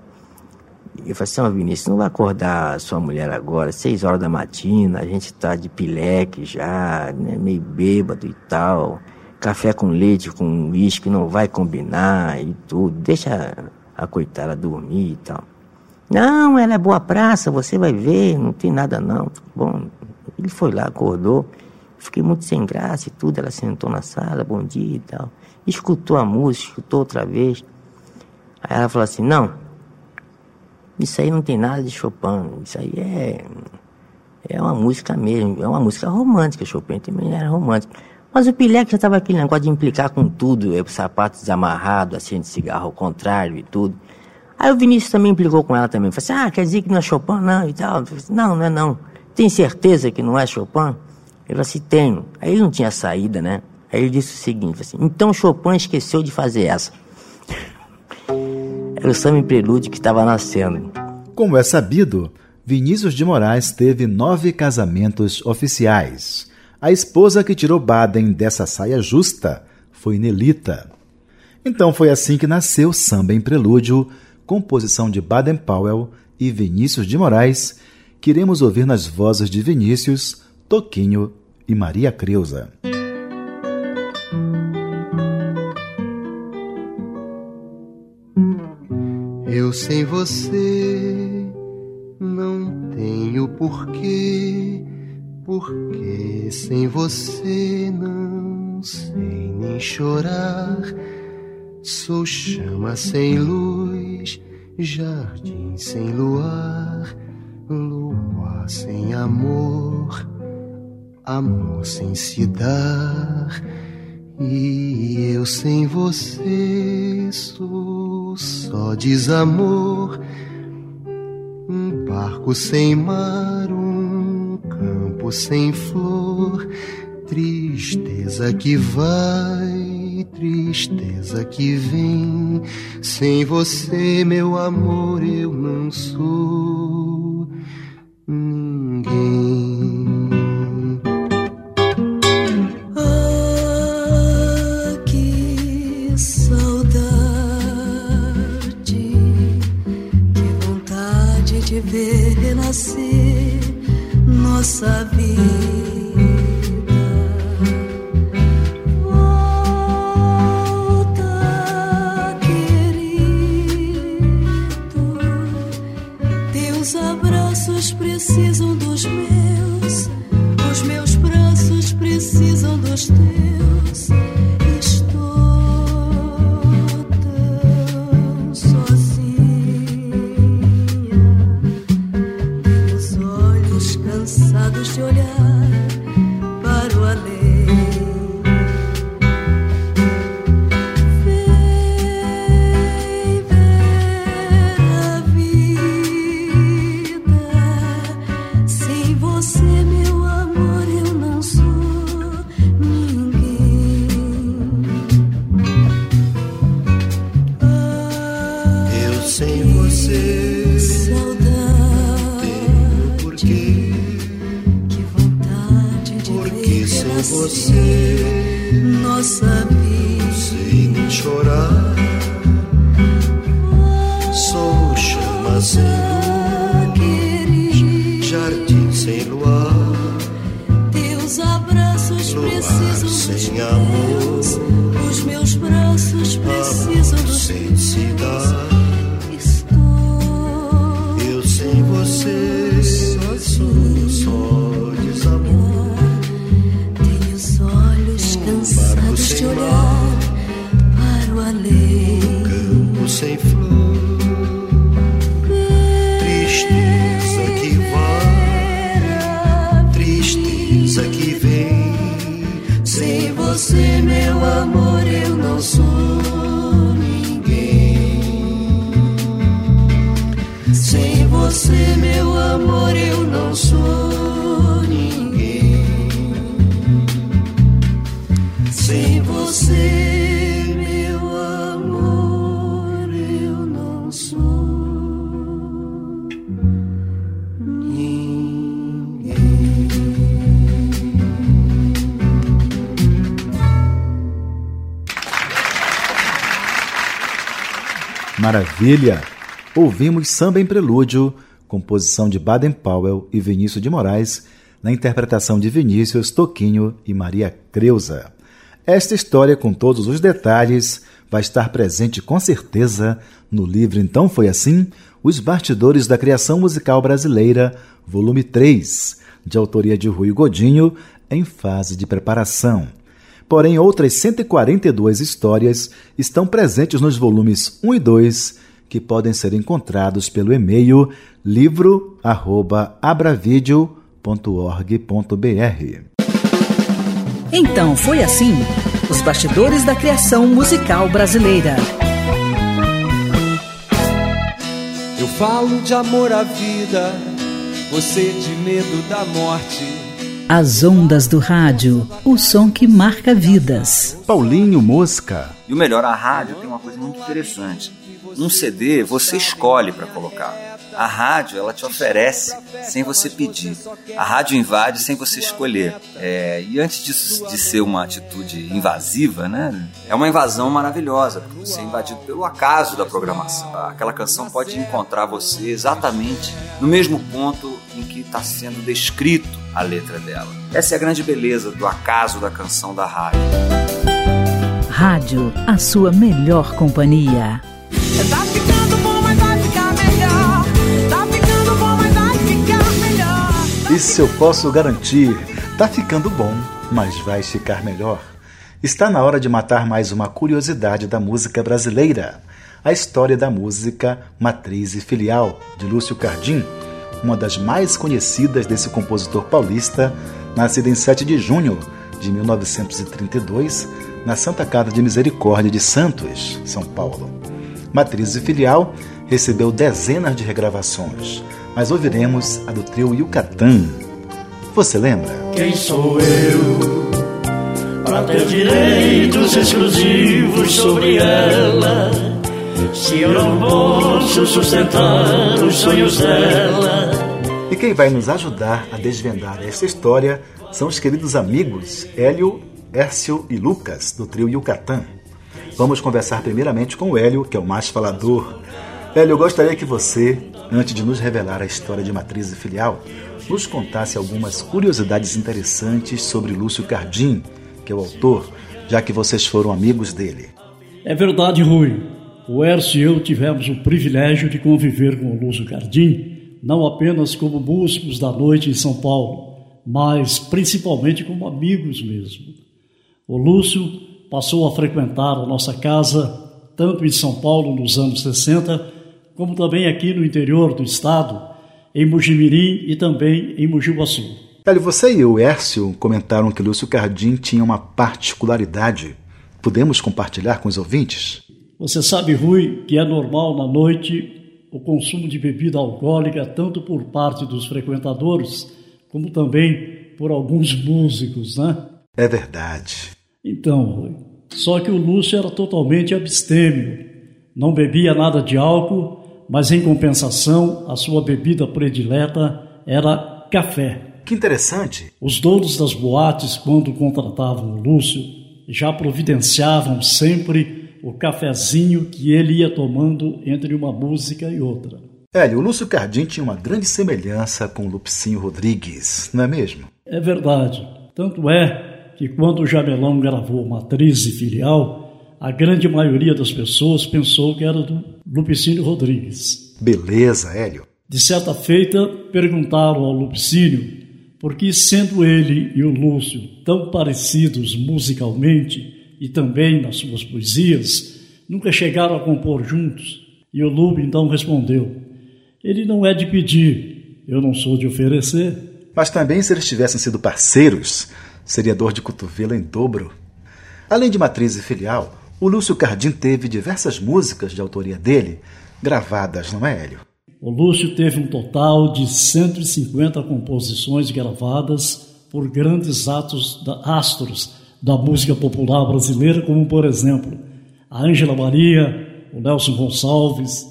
Eu falei assim, oh, Vinícius, não vai acordar sua mulher agora, seis horas da matina, a gente tá de pileque já, né, meio bêbado e tal. Café com leite, com uísque não vai combinar e tudo. Deixa a coitada dormir e tal. Não, ela é boa praça, você vai ver, não tem nada não. Bom, ele foi lá, acordou, fiquei muito sem graça e tudo. Ela sentou na sala, bom dia e tal. Escutou a música, escutou outra vez. Aí ela falou assim: Não, isso aí não tem nada de Chopin. Isso aí é, é uma música mesmo. É uma música romântica. Chopin também era romântico. Mas o Pileque já estava aquele negócio de implicar com tudo. É, o sapato desamarrado, assim, de cigarro ao contrário e tudo. Aí o Vinícius também implicou com ela também. Falei assim, ah, quer dizer que não é Chopin? Não, e tal. Assim, não, não é não. Tem certeza que não é Chopin? Ele assim, tenho. Aí ele não tinha saída, né? Aí ele disse o seguinte, assim, então Chopin esqueceu de fazer essa. Era o samba prelúdio que estava nascendo. Como é sabido, Vinícius de Moraes teve nove casamentos oficiais. A esposa que tirou Baden dessa saia justa foi Nelita. Então foi assim que nasceu Samba em Prelúdio, composição de Baden Powell e Vinícius de Moraes, que iremos ouvir nas vozes de Vinícius, Toquinho e Maria Creuza. Eu sem você não tenho porquê, porque sem você não sei nem chorar. Sou chama sem luz, jardim sem luar, lua sem amor, amor sem se dar. E eu sem você sou só desamor, um barco sem mar, um campo sem flor, tristeza que vai, tristeza que vem. Sem você, meu amor, eu não sou ninguém. Nossa vida. Maravilha! Ouvimos Samba em Prelúdio, composição de Baden Powell e Vinícius de Moraes, na interpretação de Vinícius, Toquinho e Maria Creuza. Esta história, com todos os detalhes, vai estar presente com certeza no livro Então Foi Assim, Os Bastidores da Criação Musical Brasileira, volume 3, de autoria de Rui Godinho, em fase de preparação. Porém, outras 142 histórias estão presentes nos volumes 1 e 2, que podem ser encontrados pelo e-mail livro@abravideo.org.br. Então foi assim: os bastidores da criação musical brasileira. Eu falo de amor à vida, você de medo da morte. As ondas do rádio, o som que marca vidas. Paulinho Mosca. E o melhor, a rádio tem uma coisa muito interessante. Um CD você escolhe para colocar. A rádio ela te oferece sem você pedir. A rádio invade sem você escolher. É, e antes disso de ser uma atitude invasiva, né? É uma invasão maravilhosa, porque você é invadido pelo acaso da programação. Aquela canção pode encontrar você exatamente no mesmo ponto em que está sendo descrito a letra dela. Essa é a grande beleza do acaso da canção da rádio. Rádio, a sua melhor companhia. Tá ficando bom, mas vai ficar melhor. Tá ficando bom, mas vai ficar melhor. Isso eu posso garantir. Tá ficando bom, mas vai ficar melhor. Está na hora de matar mais uma curiosidade da música brasileira. A história da música Matriz e Filial, de Lúcio Cardim, uma das mais conhecidas desse compositor paulista, nascido em 7 de junho de 1932, na Santa Casa de Misericórdia de Santos, São Paulo. Matriz e Filial recebeu dezenas de regravações, mas ouviremos a do trio Yucatán. Você lembra? Quem sou eu para ter direitos exclusivos sobre ela? Se eu não posso sustentar os sonhos dela. E quem vai nos ajudar a desvendar esta história são os queridos amigos Hélio, Hércio e Lucas, do trio Yucatán. Vamos conversar primeiramente com o Hélio, que é o mais falador. Hélio, eu gostaria que você, antes de nos revelar a história de matriz e filial, nos contasse algumas curiosidades interessantes sobre Lúcio Cardim, que é o autor, já que vocês foram amigos dele. É verdade, Rui. O Ercio e eu tivemos o privilégio de conviver com o Lúcio Cardim, não apenas como músicos da noite em São Paulo, mas principalmente como amigos mesmo. O Lúcio passou a frequentar a nossa casa tanto em São Paulo nos anos 60, como também aqui no interior do estado, em Mujimirim e também em Mogi Guaçu. Hélio, você e o Hércio comentaram que Lúcio Cardim tinha uma particularidade. Podemos compartilhar com os ouvintes? Você sabe, Rui, que é normal na noite o consumo de bebida alcoólica tanto por parte dos frequentadores como também por alguns músicos, né? É verdade. Então, Rui, só que o Lúcio era totalmente abstêmio, não bebia nada de álcool, mas em compensação a sua bebida predileta era café. Que interessante. Os donos das boates, quando contratavam o Lúcio, já providenciavam sempre o cafezinho que ele ia tomando entre uma música e outra. Hélio, o Lúcio Cardim tinha uma grande semelhança com o Lupicínio Rodrigues, não é mesmo? É verdade. Tanto é que quando o Jamelão gravou Matriz e Filial, a grande maioria das pessoas pensou que era do Lupicínio Rodrigues. Beleza, Hélio. De certa feita, perguntaram ao Lupicínio por que, sendo ele e o Lúcio tão parecidos musicalmente e também nas suas poesias, nunca chegaram a compor juntos. E o Lupe então respondeu: Ele não é de pedir, eu não sou de oferecer. Mas também, se eles tivessem sido parceiros, seria dor de cotovelo em dobro. Além de Matriz e Filial, o Lúcio Cardim teve diversas músicas de autoria dele gravadas, não é, Hélio? O Lúcio teve um total de 150 composições gravadas por grandes atos da, astros da música popular brasileira, como por exemplo a Ângela Maria, o Nelson Gonçalves,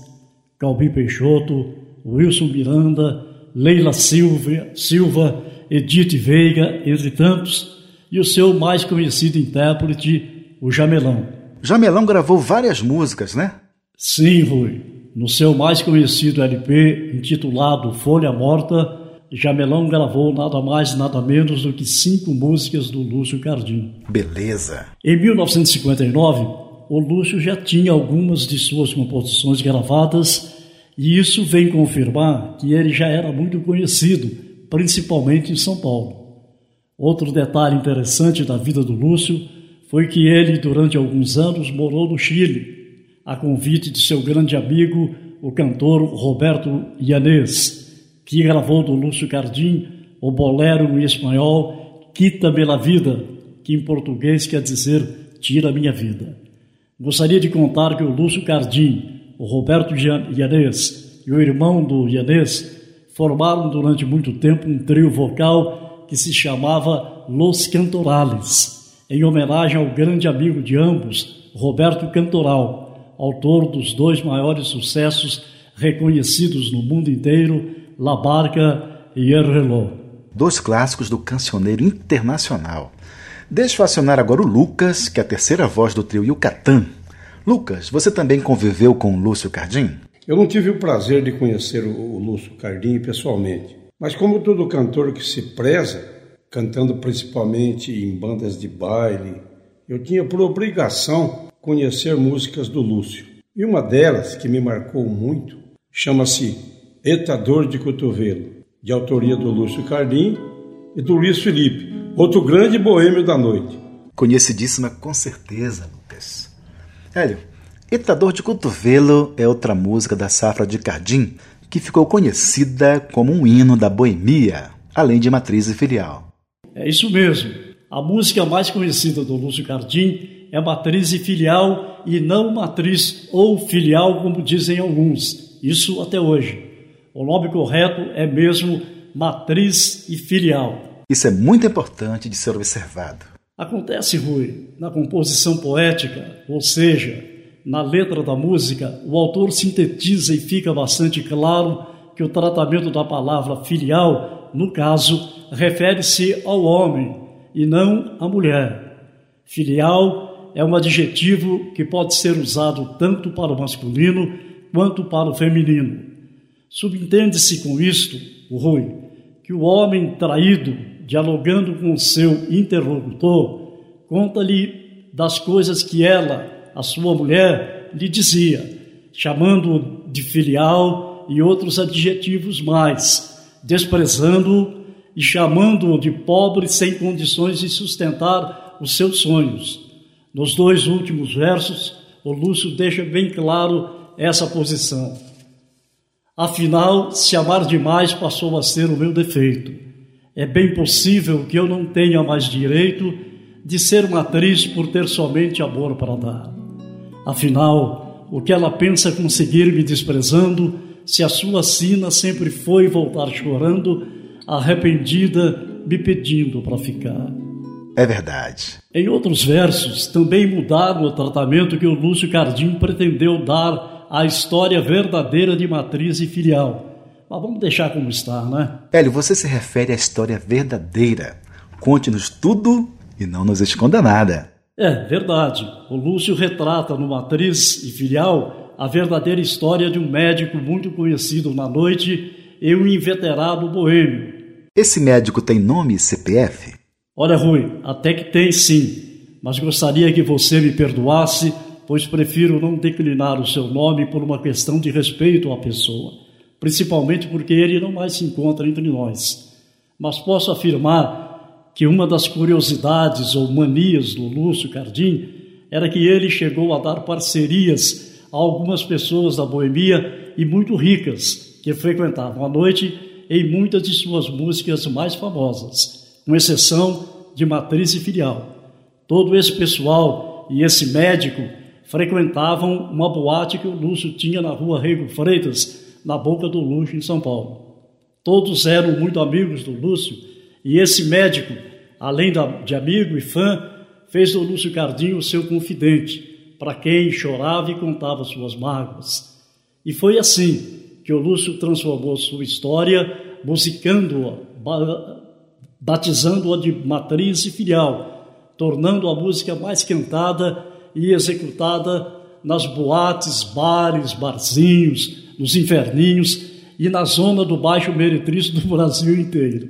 Calbi Peixoto, Wilson Miranda, Leila Silva, Silva, Edith Veiga, entre tantos, e o seu mais conhecido intérprete, o Jamelão. Jamelão gravou várias músicas, né? Sim, Rui. No seu mais conhecido LP, intitulado Folha Morta, Jamelão gravou nada mais nada menos do que cinco músicas do Lúcio Cardim. Beleza. Em 1959, o Lúcio já tinha algumas de suas composições gravadas e isso vem confirmar que ele já era muito conhecido, principalmente em São Paulo. Outro detalhe interessante da vida do Lúcio foi que ele, durante alguns anos, morou no Chile a convite de seu grande amigo, o cantor Roberto Ianês, que gravou do Lúcio Cardim o bolero em espanhol Quita-me la vida, que em português quer dizer Tira minha vida. Gostaria de contar que o Lúcio Cardim, o Roberto Ianês e o irmão do Ianês formaram durante muito tempo um trio vocal que se chamava Los Cantorales, em homenagem ao grande amigo de ambos, Roberto Cantoral, autor dos dois maiores sucessos reconhecidos no mundo inteiro, La Barca e El Reloj. Dois clássicos do cancioneiro internacional. Deixa eu acionar agora o Lucas, que é a terceira voz do trio Yucatán. Lucas, você também conviveu com Lúcio Cardim? Eu não tive o prazer de conhecer o Lúcio Cardim pessoalmente, mas como todo cantor que se preza, cantando principalmente em bandas de baile, eu tinha por obrigação conhecer músicas do Lúcio. E uma delas, que me marcou muito, chama-se Etador de Cotovelo, de autoria do Lúcio Cardim e do Luiz Felipe, outro grande boêmio da noite. Conhecidíssima com certeza, Lucas. Hélio, Etador de Cotovelo é outra música da safra de Cardim que ficou conhecida como um hino da boemia, além de matriz e filial. É isso mesmo. A música mais conhecida do Lúcio Cardim é matriz e filial e não matriz ou filial, como dizem alguns. Isso até hoje. O nome correto é mesmo matriz e filial. Isso é muito importante de ser observado. Acontece, Rui, na composição poética, ou seja, na letra da música, o autor sintetiza e fica bastante claro que o tratamento da palavra filial, no caso, refere-se ao homem e não à mulher. Filial é um adjetivo que pode ser usado tanto para o masculino quanto para o feminino. Subentende-se com isto, Rui, que o homem traído, dialogando com o seu interlocutor, conta-lhe das coisas que ela, a sua mulher, lhe dizia, chamando-o de filial e outros adjetivos mais, desprezando-o e chamando-o de pobre sem condições de sustentar os seus sonhos. Nos dois últimos versos, o Lúcio deixa bem claro essa posição. Afinal, se amar demais passou a ser o meu defeito. É bem possível que eu não tenha mais direito de ser uma atriz por ter somente amor para dar. Afinal, o que ela pensa conseguir me desprezando, se a sua sina sempre foi voltar chorando, arrependida, me pedindo para ficar. É verdade. Em outros versos, também mudaram o tratamento que o Lúcio Cardim pretendeu dar à história verdadeira de matriz e filial. Mas vamos deixar como está, né? Hélio, você se refere à história verdadeira. Conte-nos tudo e não nos esconda nada. É verdade. O Lúcio retrata no Matriz e Filial a verdadeira história de um médico muito conhecido na noite e um inveterado boêmio. Esse médico tem nome e CPF? Olha, Rui, até que tem sim, mas gostaria que você me perdoasse, pois prefiro não declinar o seu nome por uma questão de respeito à pessoa, principalmente porque ele não mais se encontra entre nós. Mas posso afirmar que uma das curiosidades ou manias do Lúcio Cardim era que ele chegou a dar parcerias a algumas pessoas da boemia e muito ricas que frequentavam a noite em muitas de suas músicas mais famosas, com exceção de matriz e filial. Todo esse pessoal e esse médico frequentavam uma boate que o Lúcio tinha na rua Rego Freitas, na Boca do Luxo, em São Paulo. Todos eram muito amigos do Lúcio e esse médico, além de amigo e fã, fez do Lúcio Cardinho seu confidente, para quem chorava e contava suas mágoas. E foi assim que o Lúcio transformou sua história, musicando-a, batizando-a de matriz e filial, tornando a música mais cantada e executada nas boates, bares, barzinhos, nos inferninhos e na zona do Baixo Meretriz do Brasil inteiro.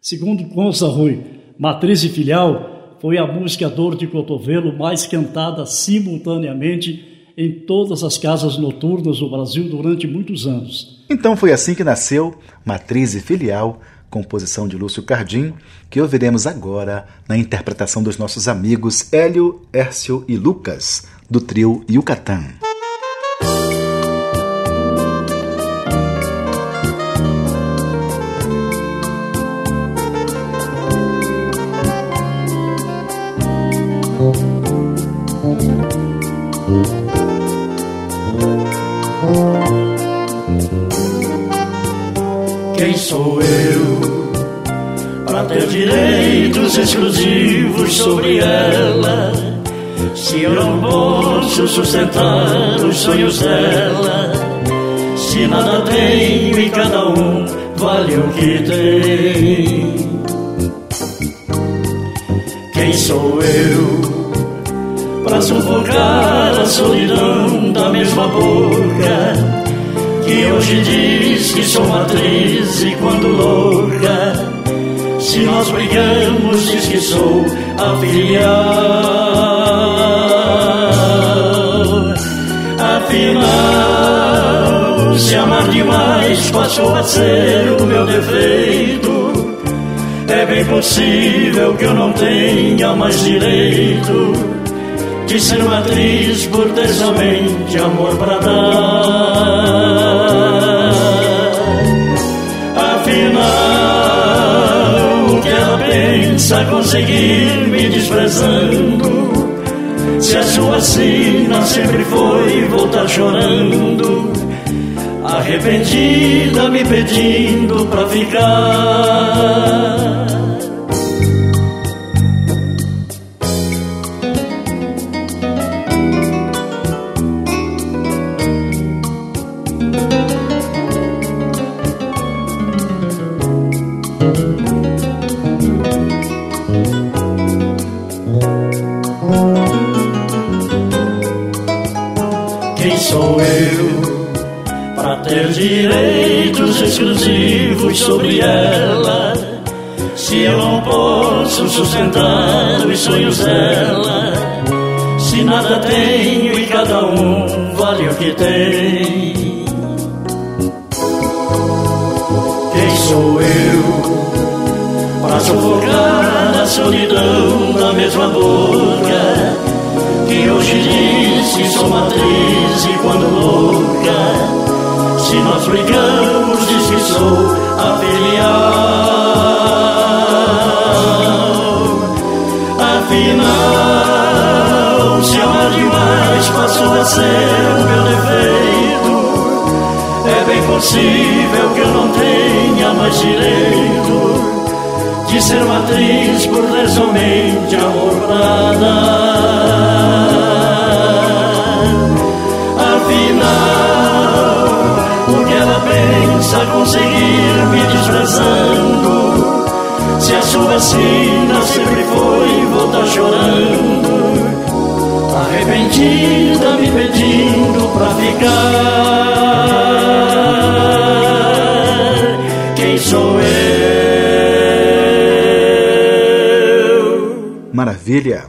Segundo consta Rui, Matriz e Filial foi a música Dor de Cotovelo mais cantada simultaneamente em todas as casas noturnas do Brasil durante muitos anos. Então foi assim que nasceu Matriz e Filial, composição de Lúcio Cardim, que ouviremos agora na interpretação dos nossos amigos Hélio, Hércio e Lucas, do trio Yucatán. Quem direitos exclusivos sobre ela? Se eu não posso sustentar os sonhos dela, se nada tenho e cada um vale o que tem. Quem sou eu para sufocar a solidão da mesma boca? que hoje diz que sou matriz e quando louca, se nós brigamos, diz que sou a filial. Afinal, se amar demais passou a ser o meu defeito, é bem possível que eu não tenha mais direito de ser uma atriz por ter somente amor para dar. Pensa conseguir me desprezando? Se a sua sina sempre foi voltar chorando, arrependida me pedindo pra ficar. Quem sou eu para ter direitos exclusivos sobre ela? Se eu não posso sustentar os sonhos dela, se nada tenho e cada um vale o que tem. Quem sou eu para sufocar a solidão da mesma boca que hoje diz que sou matriz e quando louca, se nós brigamos diz que sou a filial. Afinal, se amar demais passou a ser o meu defeito, é bem possível que eu não tenha mais direito de ser matriz por ter somente amor pra dar. Afinal, o que ela pensa conseguir me desprezando? Se a sua sina sempre foi voltar chorando, tá me pedindo pra ficar. Quem sou eu? Maravilha!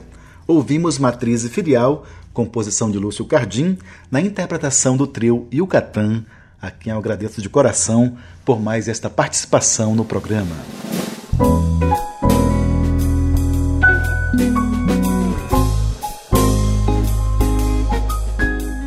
Ouvimos Matriz e Filial, composição de Lúcio Cardim, na interpretação do trio Yucatán, a quem eu agradeço de coração por mais esta participação no programa.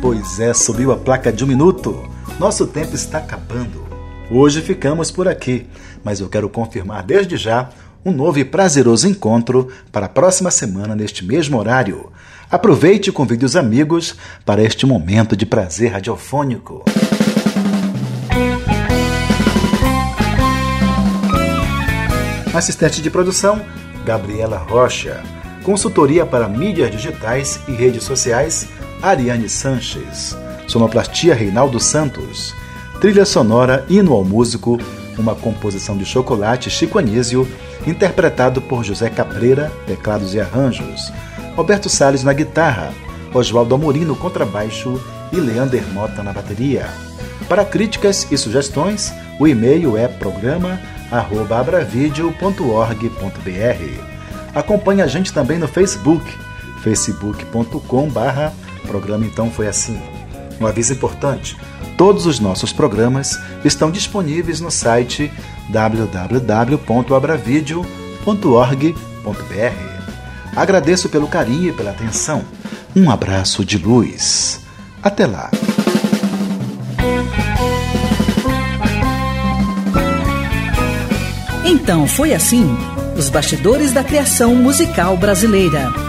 Pois é, subiu a placa de um minuto. Nosso tempo está acabando. Hoje ficamos por aqui, mas eu quero confirmar desde já um novo e prazeroso encontro para a próxima semana neste mesmo horário. Aproveite e convide os amigos para este momento de prazer radiofônico. Assistente de produção, Gabriela Rocha. Consultoria para mídias digitais e redes sociais, Ariane Sanches. Sonoplastia Reinaldo Santos. Trilha sonora Hino ao Músico, uma composição de Chocolate Chico Anísio, interpretado por José Cabreira, teclados e arranjos. Roberto Salles na guitarra, Oswaldo Amorim no contrabaixo e Leander Mota na bateria. Para críticas e sugestões, o e-mail é programa@abravideo.org.br. Acompanhe a gente também no Facebook, facebook.com/barra programa então foi assim. Um aviso importante: todos os nossos programas estão disponíveis no site www.abravideo.org.br. Agradeço pelo carinho e pela atenção. Um abraço de luz. Até lá. Então foi assim: os bastidores da criação musical brasileira.